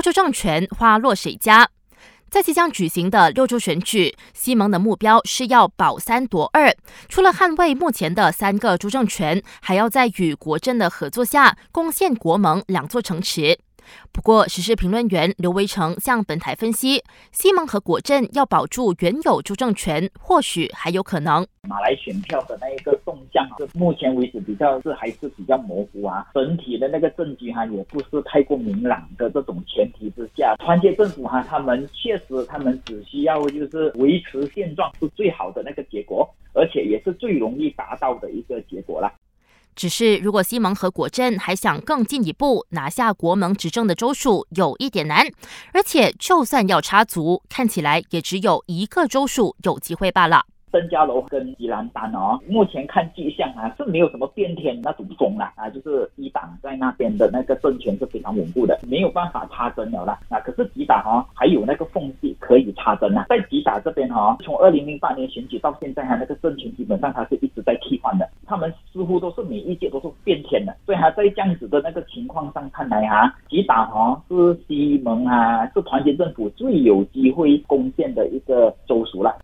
六州政权花落谁家？在即将举行的六州选举，西蒙的目标是要保三夺二，除了捍卫目前的三个州政权，还要在与国政的合作下贡献国盟两座城池。不过，时事评论员刘维成向本台分析，西蒙和果镇要保住原有州政权，或许还有可能。马来选票的那一个动向，就目前为止比较是还是比较模糊啊。整体的那个政局哈，也不是太过明朗的这种前提之下，团结政府哈，他们确实他们只需要就是维持现状是最好的那个结果，而且也是最容易达到的一个结果了。只是，如果西蒙和果真还想更进一步拿下国盟执政的州属，有一点难。而且，就算要插足，看起来也只有一个州属有机会罢了。登加楼跟吉兰丹哦，目前看迹象啊是没有什么变天那种风啦啊，就是一党在那边的那个政权是非常稳固的，没有办法插针了啦啊。可是吉打哦还有那个缝隙可以插针啊，在吉打这边哈，从二零零八年选举到现在哈，那个政权基本上它是一直在替换的，他们似乎都是每一届都是变天的，所以他在这样子的那个情况上看来哈，吉打哈是西蒙啊，是团结政府最有机会攻陷的一个州属了。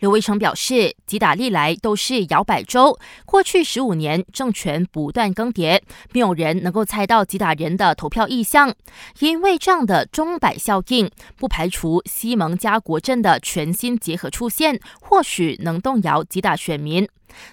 刘维成表示，吉打历来都是摇摆州，过去十五年政权不断更迭，没有人能够猜到吉打人的投票意向。因为这样的钟摆效应，不排除西蒙加国阵的全新结合出现，或许能动摇吉打选民。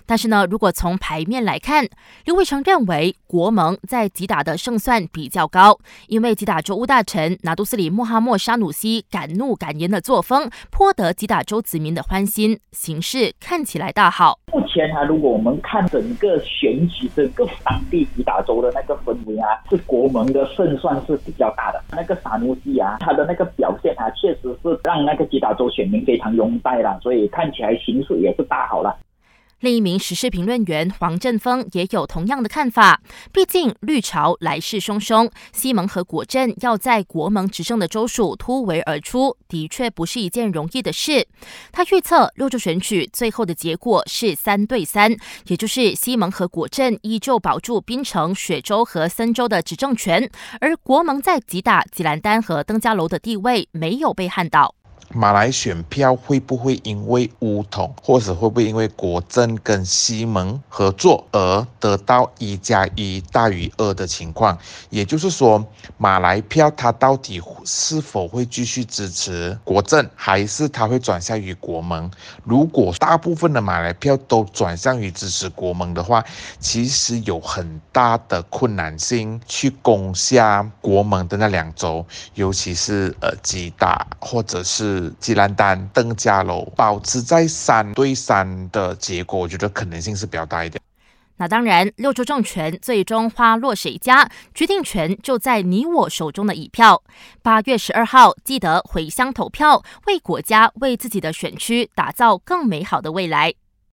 但是呢，如果从牌面来看，刘伟成认为国盟在吉打的胜算比较高，因为吉打州务大臣拿督斯里穆哈默沙努西敢怒敢言的作风，颇得吉打州子民的欢心，形势看起来大好。目前啊，如果我们看整个选举，整个当地吉打州的那个氛围啊，是国盟的胜算是比较大的。那个沙努西啊，他的那个表现啊，确实是让那个吉打州选民非常拥戴了，所以看起来形势也是大好了。另一名时事评论员黄振峰也有同样的看法。毕竟绿潮来势汹汹，西蒙和果镇要在国盟执政的州属突围而出，的确不是一件容易的事。他预测六州选举最后的结果是三对三，也就是西蒙和果镇依旧保住槟城、雪州和森州的执政权，而国盟在吉打、吉兰丹和登嘉楼的地位没有被撼倒。马来选票会不会因为乌统，或者会不会因为国政跟西蒙合作而得到一加一大于二的情况？也就是说，马来票它到底是否会继续支持国政，还是它会转向于国盟？如果大部分的马来票都转向于支持国盟的话，其实有很大的困难性去攻下国盟的那两周，尤其是呃吉打或者是吉兰丹、登嘉楼保持在三对三的结果，我觉得可能性是比较大一点。那当然，六州政权最终花落谁家，决定权就在你我手中的一票。八月十二号，记得回乡投票，为国家、为自己的选区打造更美好的未来。